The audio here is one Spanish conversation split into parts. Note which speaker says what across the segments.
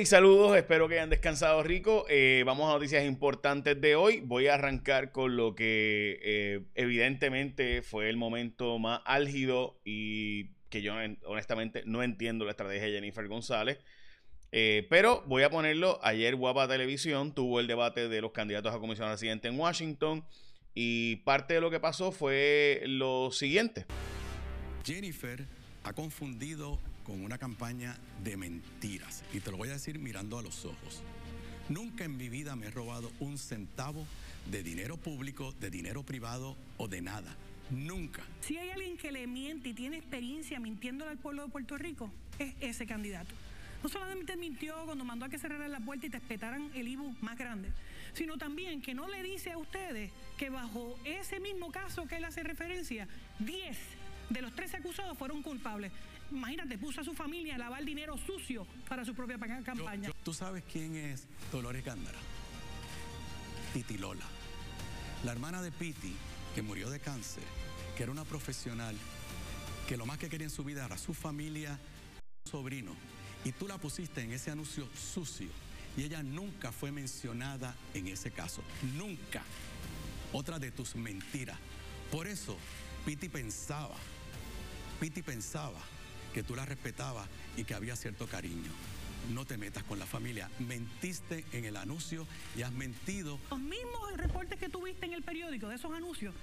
Speaker 1: Y saludos, espero que hayan descansado rico. Eh, vamos a noticias importantes de hoy. Voy a arrancar con lo que eh, evidentemente fue el momento más álgido y que yo honestamente no entiendo la estrategia de Jennifer González. Eh, pero voy a ponerlo. Ayer Guapa Televisión tuvo el debate de los candidatos a comisión residente en Washington y parte de lo que pasó fue lo siguiente.
Speaker 2: Jennifer ha confundido con una campaña de mentiras. Y te lo voy a decir mirando a los ojos. Nunca en mi vida me he robado un centavo de dinero público, de dinero privado o de nada. Nunca.
Speaker 3: Si hay alguien que le miente y tiene experiencia mintiéndole al pueblo de Puerto Rico, es ese candidato. No solamente mintió cuando mandó a que cerraran la puerta y te espetaran el IBU más grande, sino también que no le dice a ustedes que bajo ese mismo caso que él hace referencia, 10 de los 13 acusados fueron culpables imagínate, puso a su familia a lavar dinero sucio para su propia campaña.
Speaker 2: ¿Tú sabes quién es Dolores Gándara? Piti Lola. La hermana de Piti, que murió de cáncer, que era una profesional, que lo más que quería en su vida era su familia, su sobrino. Y tú la pusiste en ese anuncio sucio. Y ella nunca fue mencionada en ese caso. Nunca. Otra de tus mentiras. Por eso, Piti pensaba, Piti pensaba que tú la respetabas y que había cierto cariño. No te metas con la familia. Mentiste en el anuncio y has mentido.
Speaker 3: Los mismos reportes que tuviste en el periódico de esos anuncios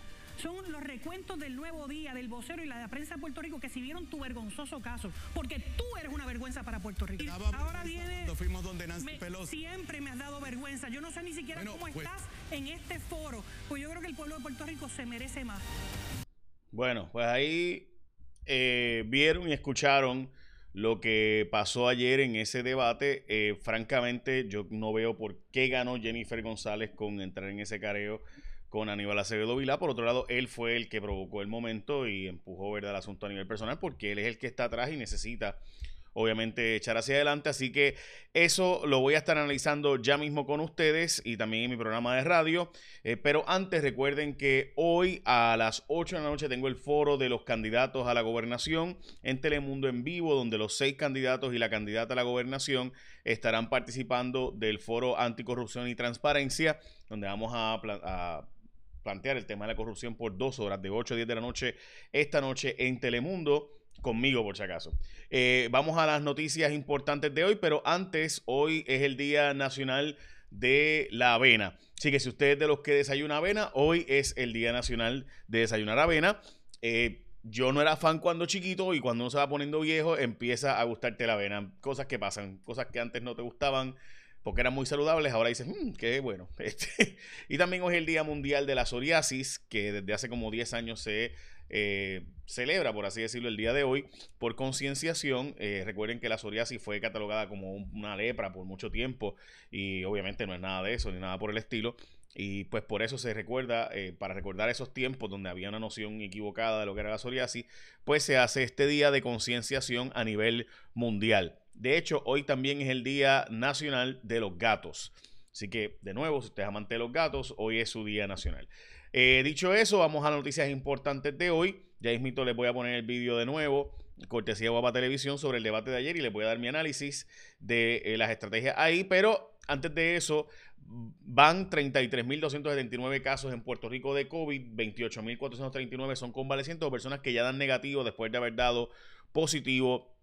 Speaker 3: son los recuentos del nuevo día, del vocero y la de prensa de Puerto Rico que si vieron tu vergonzoso caso. Porque tú eres una vergüenza para Puerto Rico.
Speaker 2: Ahora viene. fuimos donde Nancy Pelosi.
Speaker 3: Siempre me has dado vergüenza. Yo no sé ni siquiera cómo pues estás en este foro. Pues yo creo que el pueblo de Puerto Rico se merece más.
Speaker 1: Bueno, pues ahí eh, vieron y escucharon lo que pasó ayer en ese debate. Eh, francamente, yo no veo por qué ganó Jennifer González con entrar en ese careo con Aníbal Acevedo Vilá. Por otro lado, él fue el que provocó el momento y empujó ¿verdad? el asunto a nivel personal porque él es el que está atrás y necesita obviamente echar hacia adelante. Así que eso lo voy a estar analizando ya mismo con ustedes y también en mi programa de radio. Eh, pero antes recuerden que hoy a las 8 de la noche tengo el foro de los candidatos a la gobernación en Telemundo en vivo, donde los seis candidatos y la candidata a la gobernación estarán participando del foro anticorrupción y transparencia, donde vamos a, a plantear el tema de la corrupción por dos horas, de 8 a 10 de la noche, esta noche en Telemundo conmigo por si acaso. Eh, vamos a las noticias importantes de hoy, pero antes, hoy es el Día Nacional de la Avena. Así que si usted es de los que desayuna avena, hoy es el Día Nacional de Desayunar Avena. Eh, yo no era fan cuando chiquito y cuando uno se va poniendo viejo empieza a gustarte la avena. Cosas que pasan, cosas que antes no te gustaban porque eran muy saludables, ahora dices, mmm, qué bueno. Este, y también hoy es el Día Mundial de la Psoriasis, que desde hace como 10 años se eh, celebra, por así decirlo, el día de hoy por concienciación. Eh, recuerden que la psoriasis fue catalogada como una lepra por mucho tiempo y obviamente no es nada de eso ni nada por el estilo. Y pues por eso se recuerda, eh, para recordar esos tiempos donde había una noción equivocada de lo que era la psoriasis, pues se hace este día de concienciación a nivel mundial. De hecho, hoy también es el Día Nacional de los Gatos. Así que, de nuevo, si usted es amante de los gatos, hoy es su Día Nacional. Eh, dicho eso, vamos a noticias importantes de hoy. Ya mismito les voy a poner el vídeo de nuevo, cortesía de Guapa Televisión, sobre el debate de ayer y les voy a dar mi análisis de eh, las estrategias ahí. Pero antes de eso, van 33.279 casos en Puerto Rico de COVID, 28.439 son convalecientes o personas que ya dan negativo después de haber dado positivo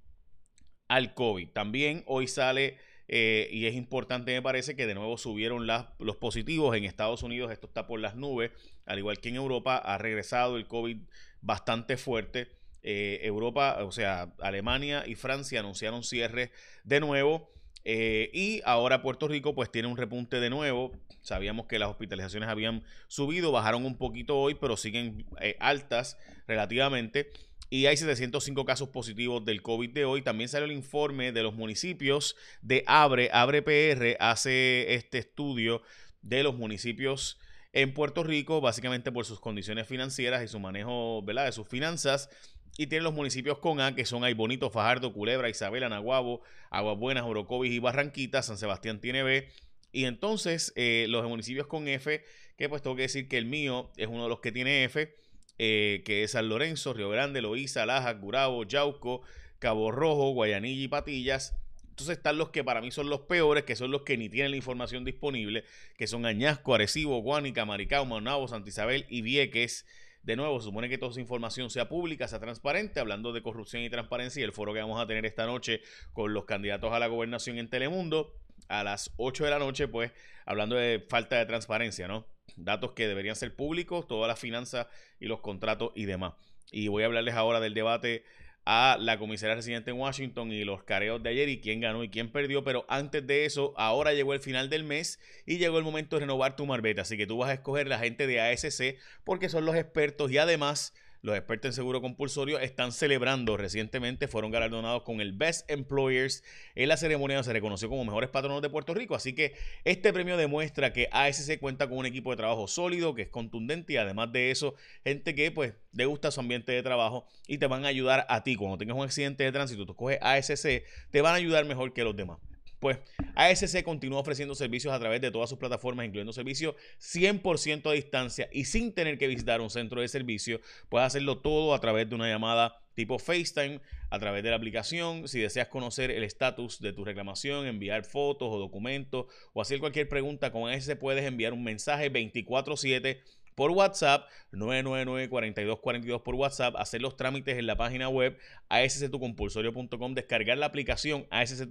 Speaker 1: al COVID. También hoy sale eh, y es importante, me parece, que de nuevo subieron los positivos en Estados Unidos. Esto está por las nubes. Al igual que en Europa, ha regresado el COVID bastante fuerte. Eh, Europa, o sea, Alemania y Francia anunciaron cierre de nuevo. Eh, y ahora Puerto Rico pues tiene un repunte de nuevo. Sabíamos que las hospitalizaciones habían subido, bajaron un poquito hoy, pero siguen altas relativamente y hay 705 casos positivos del COVID de hoy. También salió el informe de los municipios de Abre. Abre PR hace este estudio de los municipios en Puerto Rico, básicamente por sus condiciones financieras y su manejo de sus finanzas. Y tiene los municipios con A, que son Ay Bonito, Fajardo, Culebra, Isabela, Naguabo, Aguas Buenas, Orocovis y Barranquita. San Sebastián tiene B. Y entonces eh, los municipios con F, que pues tengo que decir que el mío es uno de los que tiene F eh, que es San Lorenzo, Río Grande, Loíza, Laja, Gurabo, Yauco, Cabo Rojo, Guayanilla y Patillas. Entonces están los que para mí son los peores, que son los que ni tienen la información disponible, que son Añasco, Arecibo, Guánica, Maricao, Maunabo, Santa Isabel y Vieques. De nuevo, supone que toda esa información sea pública, sea transparente, hablando de corrupción y transparencia, y el foro que vamos a tener esta noche con los candidatos a la gobernación en Telemundo a las 8 de la noche, pues hablando de falta de transparencia, ¿no? Datos que deberían ser públicos, todas las finanzas y los contratos y demás. Y voy a hablarles ahora del debate a la comisaria residente en Washington y los careos de ayer y quién ganó y quién perdió. Pero antes de eso, ahora llegó el final del mes y llegó el momento de renovar tu marbeta. Así que tú vas a escoger la gente de ASC porque son los expertos y además los expertos en seguro compulsorio están celebrando recientemente, fueron galardonados con el Best Employers. En la ceremonia se reconoció como mejores patronos de Puerto Rico. Así que este premio demuestra que ASC cuenta con un equipo de trabajo sólido, que es contundente y además de eso, gente que pues le gusta su ambiente de trabajo y te van a ayudar a ti. Cuando tengas un accidente de tránsito, tú coges ASC, te van a ayudar mejor que los demás. Pues ASC continúa ofreciendo servicios a través de todas sus plataformas, incluyendo servicios 100% a distancia y sin tener que visitar un centro de servicio. Puedes hacerlo todo a través de una llamada tipo FaceTime, a través de la aplicación. Si deseas conocer el estatus de tu reclamación, enviar fotos o documentos o hacer cualquier pregunta con ASC, puedes enviar un mensaje 24/7 por WhatsApp, 999-4242 por WhatsApp, hacer los trámites en la página web asctucompulsorio.com, descargar la aplicación ASC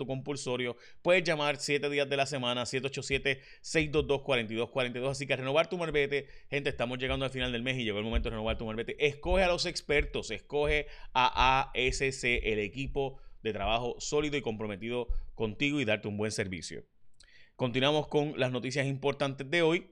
Speaker 1: puedes llamar 7 días de la semana, 787-622-4242, así que renovar tu marbete, gente, estamos llegando al final del mes y llegó el momento de renovar tu marbete, escoge a los expertos, escoge a ASC, el equipo de trabajo sólido y comprometido contigo y darte un buen servicio. Continuamos con las noticias importantes de hoy.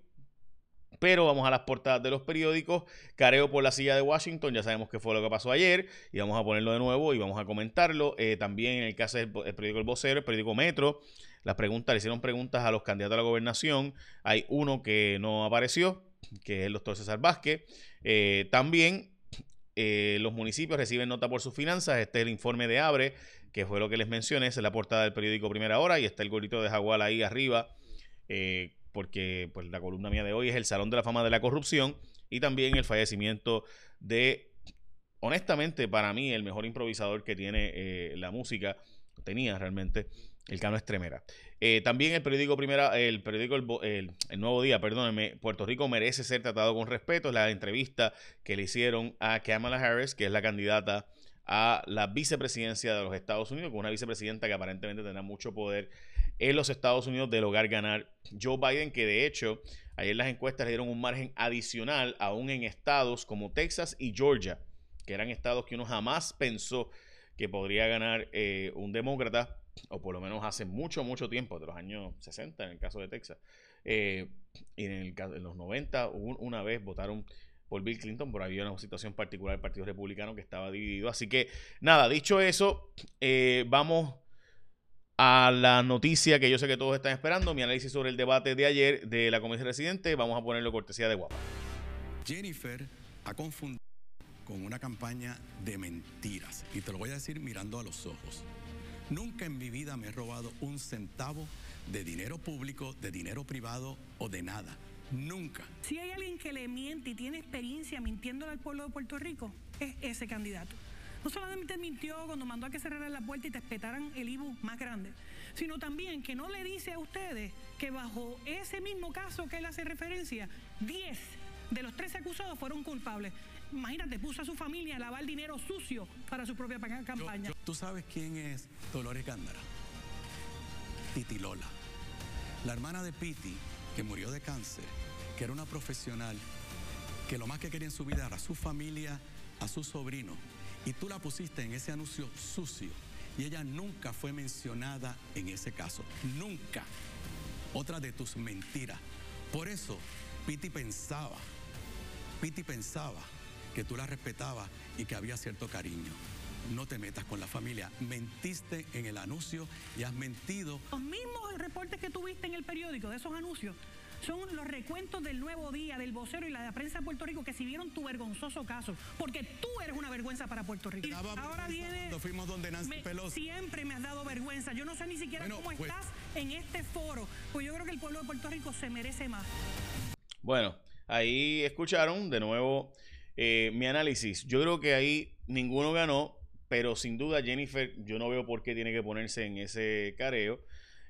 Speaker 1: Pero vamos a las portadas de los periódicos. Careo por la silla de Washington, ya sabemos qué fue lo que pasó ayer y vamos a ponerlo de nuevo y vamos a comentarlo. Eh, también en el caso del periódico El Vocero, el periódico Metro, las preguntas, le hicieron preguntas a los candidatos a la gobernación. Hay uno que no apareció, que es el doctor César Vázquez. Eh, también eh, los municipios reciben nota por sus finanzas. Este es el informe de Abre, que fue lo que les mencioné. es la portada del periódico Primera Hora y está el gorrito de Jaguar ahí arriba porque pues, la columna mía de hoy es el Salón de la Fama de la Corrupción y también el fallecimiento de, honestamente, para mí, el mejor improvisador que tiene eh, la música, tenía realmente, el Cano Estremera. Eh, también el periódico Primera, el periódico el, Nuevo Día, perdónenme, Puerto Rico merece ser tratado con respeto. La entrevista que le hicieron a Kamala Harris, que es la candidata a la vicepresidencia de los Estados Unidos, con una vicepresidenta que aparentemente tendrá mucho poder en los Estados Unidos de lograr ganar Joe Biden, que de hecho ayer las encuestas le dieron un margen adicional aún en estados como Texas y Georgia, que eran estados que uno jamás pensó que podría ganar eh, un demócrata, o por lo menos hace mucho, mucho tiempo, de los años 60 en el caso de Texas. Eh, y en, los 90 una vez votaron por Bill Clinton, por había una situación particular del Partido Republicano que estaba dividido. Así que nada, dicho eso, eh, vamos a la noticia que yo sé que todos están esperando, mi análisis sobre el debate de ayer de la Comisión Residente. Vamos a ponerlo cortesía de guapa.
Speaker 2: Jennifer ha confundido con una campaña de mentiras. Y te lo voy a decir mirando a los ojos. Nunca en mi vida me he robado un centavo de dinero público, de dinero privado o de nada. Nunca.
Speaker 3: Si hay alguien que le miente y tiene experiencia mintiéndole al pueblo de Puerto Rico, es ese candidato no solamente mintió cuando mandó a que cerraran la puerta y te espetaran el IBU más grande, sino también que no le dice a ustedes que bajo ese mismo caso que él hace referencia, 10 de los 13 acusados fueron culpables. Imagínate, puso a su familia a lavar dinero sucio para su propia campaña.
Speaker 2: ¿Tú sabes quién es Dolores Gándara? Titi Lola. La hermana de Piti, que murió de cáncer, que era una profesional, que lo más que quería en su vida era a su familia, a su sobrino, y tú la pusiste en ese anuncio sucio y ella nunca fue mencionada en ese caso. Nunca. Otra de tus mentiras. Por eso, Piti pensaba, Piti pensaba que tú la respetabas y que había cierto cariño. No te metas con la familia. Mentiste en el anuncio y has mentido.
Speaker 3: Los mismos reportes que tuviste en el periódico de esos anuncios son los recuentos del Nuevo Día, del vocero y la de prensa de Puerto Rico que vieron tu vergonzoso caso, porque tú eres una vergüenza para Puerto Rico.
Speaker 2: Ahora viene... fuimos donde Nancy Pelosi.
Speaker 3: Siempre me has dado vergüenza. Yo no sé ni siquiera cómo pues estás en este foro, pues yo creo que el pueblo de Puerto Rico se merece más.
Speaker 1: Bueno, ahí escucharon de nuevo eh, mi análisis. Yo creo que ahí ninguno ganó pero sin duda Jennifer, yo no veo por qué tiene que ponerse en ese careo,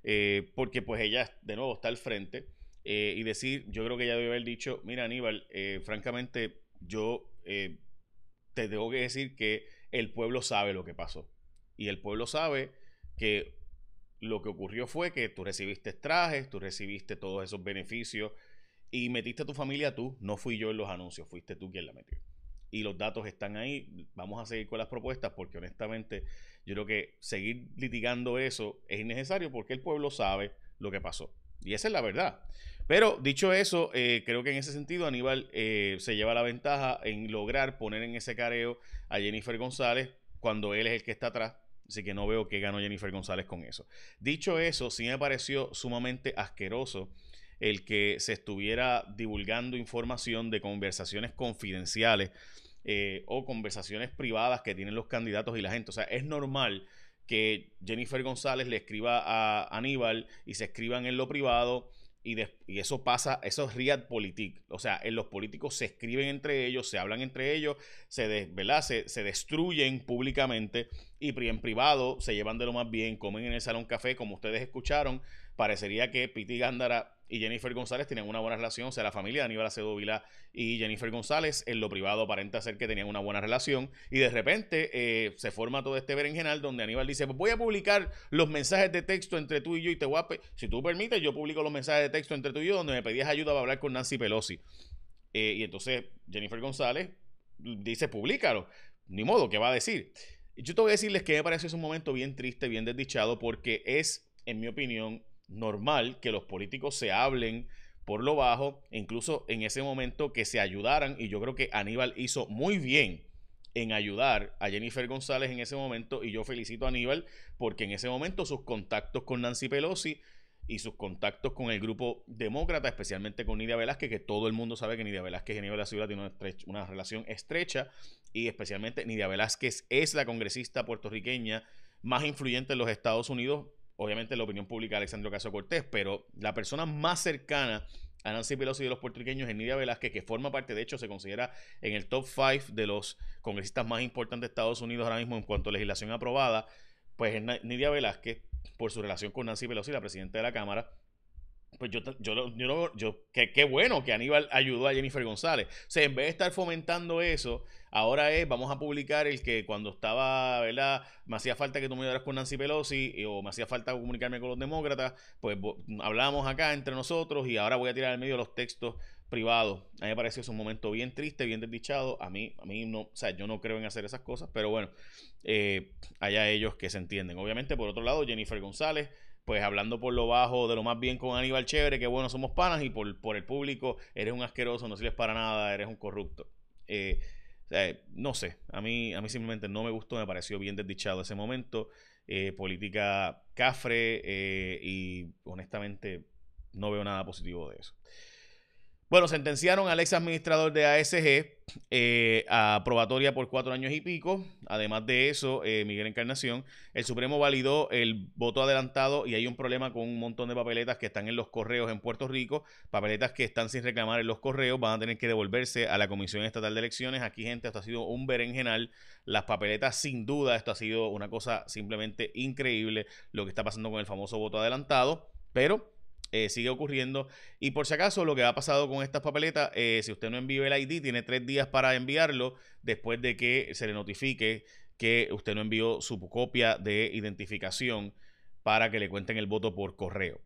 Speaker 1: eh, porque pues ella de nuevo está al frente eh, y decir, yo creo que ella debe haber dicho, mira Aníbal, eh, francamente yo te tengo que decir que el pueblo sabe lo que pasó y el pueblo sabe que lo que ocurrió fue que tú recibiste trajes, tú recibiste todos esos beneficios y metiste a tu familia tú, no fui yo en los anuncios, fuiste tú quien la metió y los datos están ahí. Vamos a seguir con las propuestas porque honestamente yo creo que seguir litigando eso es innecesario porque el pueblo sabe lo que pasó. Y esa es la verdad. Pero dicho eso, eh, creo que en ese sentido Aníbal eh, se lleva la ventaja en lograr poner en ese careo a Jennifer González cuando él es el que está atrás. Así que no veo que ganó Jennifer González con eso. Dicho eso, sí me pareció sumamente asqueroso el que se estuviera divulgando información de conversaciones confidenciales eh, o conversaciones privadas que tienen los candidatos y la gente. O sea, es normal que Jennifer González le escriba a Aníbal y se escriban en lo privado y, eso pasa, eso es realpolitik. O sea, en los políticos se escriben entre ellos, se hablan entre ellos, se, se, se destruyen públicamente y en privado se llevan de lo más bien, comen en el salón café, como ustedes escucharon. Parecería que Piti Gándara y Jennifer González tenían una buena relación, o sea, la familia de Aníbal Acedo Vila y Jennifer González en lo privado aparenta ser que tenían una buena relación y de repente eh, se forma todo este berenjenal donde Aníbal dice, pues voy a publicar los mensajes de texto entre tú y yo y te voy a si tú permites, yo publico los mensajes de texto entre tú y yo donde me pedías ayuda para hablar con Nancy Pelosi. Eh, y entonces Jennifer González dice, públicalo. Ni modo, ¿qué va a decir? Yo te voy a decirles que me parece es un momento bien triste, bien desdichado, porque es, en mi opinión, normal que los políticos se hablen por lo bajo, incluso en ese momento que se ayudaran, y yo creo que Aníbal hizo muy bien en ayudar a Jennifer González en ese momento, y yo felicito a Aníbal porque en ese momento sus contactos con Nancy Pelosi y sus contactos con el grupo demócrata, especialmente con Nidia Velázquez, que todo el mundo sabe que Nidia Velázquez y Aníbal Acevedo tienen una, una relación estrecha, y especialmente Nidia Velázquez es la congresista puertorriqueña más influyente en los Estados Unidos obviamente la opinión pública de Alexandro Caso Cortés, pero la persona más cercana a Nancy Pelosi de los puertorriqueños es Nidia Velázquez, que forma parte, de hecho, se considera en el top 5 de los congresistas más importantes de Estados Unidos ahora mismo en cuanto a legislación aprobada. Pues es Nidia Velázquez, por su relación con Nancy Pelosi, la presidenta de la Cámara, pues yo, yo, yo, yo qué bueno que Aníbal ayudó a Jennifer González. O sea, en vez de estar fomentando eso, ahora es, vamos a publicar el que cuando estaba, ¿verdad? Me hacía falta que tú me ayudaras con Nancy Pelosi o me hacía falta comunicarme con los demócratas, pues hablamos acá entre nosotros y ahora voy a tirar al medio los textos privados. A mí me pareció es un momento bien triste, bien desdichado. A mí, a mí no, o sea, yo no creo en hacer esas cosas, pero bueno, eh, allá ellos que se entienden. Obviamente, por otro lado, Jennifer González pues hablando por lo bajo de lo más bien con Aníbal Chévere, que bueno, somos panas, y por, por el público, eres un asqueroso, no sirves para nada, eres un corrupto. Eh, no sé, a mí, a mí simplemente no me gustó, me pareció bien desdichado ese momento. Eh, política cafre eh, y honestamente no veo nada positivo de eso. Bueno, sentenciaron al ex administrador de ASG eh, a probatoria por cuatro años y pico. Además de eso, eh, Miguel Encarnación, el Supremo validó el voto adelantado y hay un problema con un montón de papeletas que están en los correos en Puerto Rico. Papeletas que están sin reclamar en los correos van a tener que devolverse a la Comisión Estatal de Elecciones. Aquí, gente, esto ha sido un berenjenal. Las papeletas, sin duda, esto ha sido una cosa simplemente increíble lo que está pasando con el famoso voto adelantado. Pero eh, sigue ocurriendo. Y por si acaso, lo que ha pasado con estas papeletas, eh, si usted no envió el ID, tiene tres días para enviarlo después de que se le notifique que usted no envió su copia de identificación para que le cuenten el voto por correo.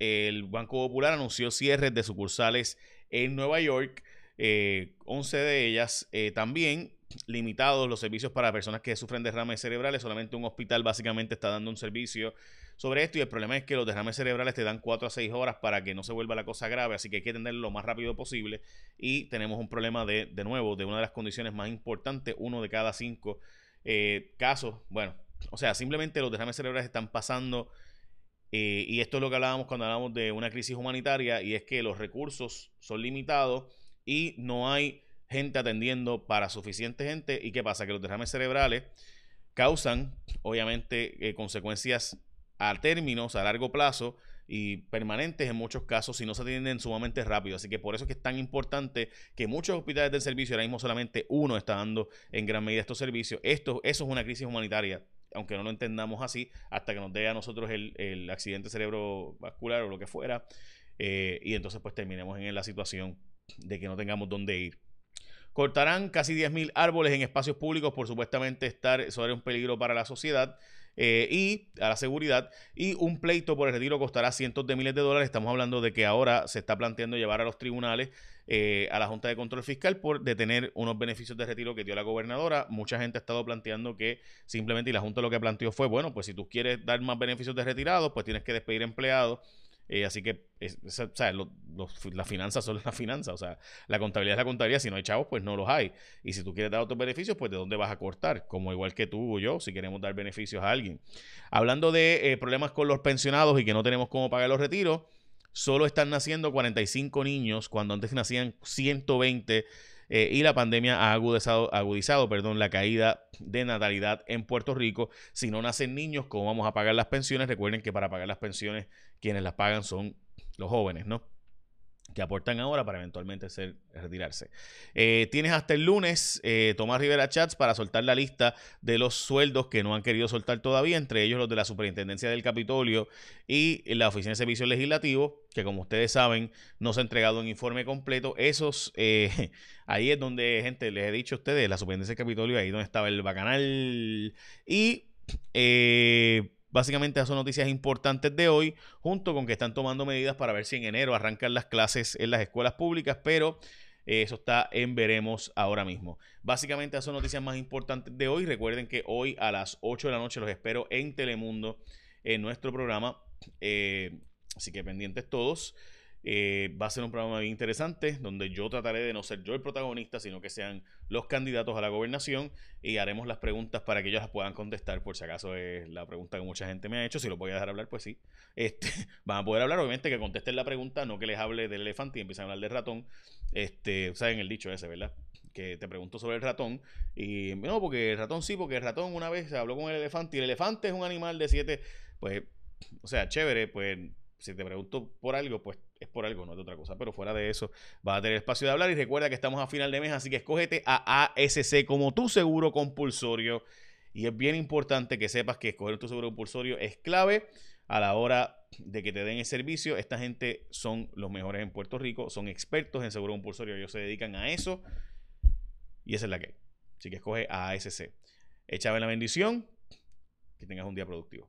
Speaker 1: El Banco Popular anunció cierres de sucursales en Nueva York, 11 eh, de ellas también limitados los servicios para personas que sufren derrames cerebrales. Solamente un hospital básicamente está dando un servicio sobre esto y el problema es que los derrames cerebrales te dan 4 a 6 horas para que no se vuelva la cosa grave, así que hay que atenderlo lo más rápido posible. Y tenemos un problema de, de nuevo, de una de las condiciones más importantes, uno de cada cinco eh, casos, bueno, o sea, simplemente los derrames cerebrales están pasando eh, y esto es lo que hablábamos cuando hablábamos de una crisis humanitaria y es que los recursos son limitados y no hay gente atendiendo para suficiente gente. Y qué pasa, que los derrames cerebrales causan obviamente eh, consecuencias a términos, a largo plazo, y permanentes en muchos casos si no se atienden sumamente rápido. Así que por eso es que es tan importante que muchos hospitales del servicio, ahora mismo solamente uno está dando en gran medida estos servicios. Esto, eso es una crisis humanitaria aunque no lo entendamos así, hasta que nos dé a nosotros el, accidente cerebrovascular o lo que fuera, eh, y entonces pues terminemos en la situación de que no tengamos dónde ir. Cortarán casi 10.000 árboles en espacios públicos por supuestamente estar sobre un peligro para la sociedad. Eh, y a la seguridad. Y un pleito por el retiro costará cientos de miles de dólares. Estamos hablando de que ahora se está planteando llevar a los tribunales eh, a la Junta de Control Fiscal por detener unos beneficios de retiro que dio la gobernadora. Mucha gente ha estado planteando que simplemente, y la Junta lo que planteó fue, bueno, pues si tú quieres dar más beneficios de retirados, pues tienes que despedir empleados eh, así que las finanzas son las finanzas. O sea, la contabilidad es la contabilidad. Si no hay chavos, pues no los hay. Y si tú quieres dar otros beneficios, pues de dónde vas a cortar. Como igual que tú o yo, si queremos dar beneficios a alguien. Hablando de eh, problemas con los pensionados y que no tenemos cómo pagar los retiros, solo están naciendo 45 niños cuando antes nacían 120 eh, y la pandemia ha agudizado, agudizado perdón, la caída de natalidad en Puerto Rico. Si no nacen niños, ¿cómo vamos a pagar las pensiones? Recuerden que para pagar las pensiones quienes las pagan son los jóvenes, ¿no? que aportan ahora para eventualmente retirarse. Eh, tienes hasta el lunes, eh, Tomás Rivera Chats, para soltar la lista de los sueldos que no han querido soltar todavía, entre ellos los de la Superintendencia del Capitolio y la Oficina de Servicios Legislativos, que como ustedes saben, no se ha entregado un informe completo. Esos, eh, ahí es donde, gente, les he dicho a ustedes, la Superintendencia del Capitolio, ahí donde estaba el bacanal. Y Básicamente esas son noticias importantes de hoy, junto con que están tomando medidas para ver si en enero arrancan las clases en las escuelas públicas, pero eh, eso está en veremos ahora mismo. Básicamente esas son noticias más importantes de hoy. Recuerden que hoy a las 8 de la noche los espero en Telemundo en nuestro programa. Eh, así que pendientes todos. Eh, va a ser un programa bien interesante donde yo trataré de no ser yo el protagonista, sino que sean los candidatos a la gobernación y haremos las preguntas para que ellos las puedan contestar, por si acaso es la pregunta que mucha gente me ha hecho. Si lo voy a dejar hablar, pues sí. Este, van a poder hablar, obviamente, que contesten la pregunta, no que les hable del elefante y empiecen a hablar del ratón. Este, saben el dicho ese, ¿verdad? Que te pregunto sobre el ratón y no, porque el ratón sí, porque el ratón una vez se habló con el elefante y el elefante es un animal de siete, pues, o sea, chévere, pues si te pregunto por algo, pues es por algo, no es de otra cosa. Pero fuera de eso, vas a tener espacio de hablar. Y recuerda que estamos a final de mes, así que escógete a ASC como tu seguro compulsorio. Y es bien importante que sepas que escoger tu seguro compulsorio es clave a la hora de que te den el servicio. Esta gente son los mejores en Puerto Rico, son expertos en seguro compulsorio, ellos se dedican a eso. Y esa es la que. Así que escoge a ASC. Échame la bendición. Que tengas un día productivo.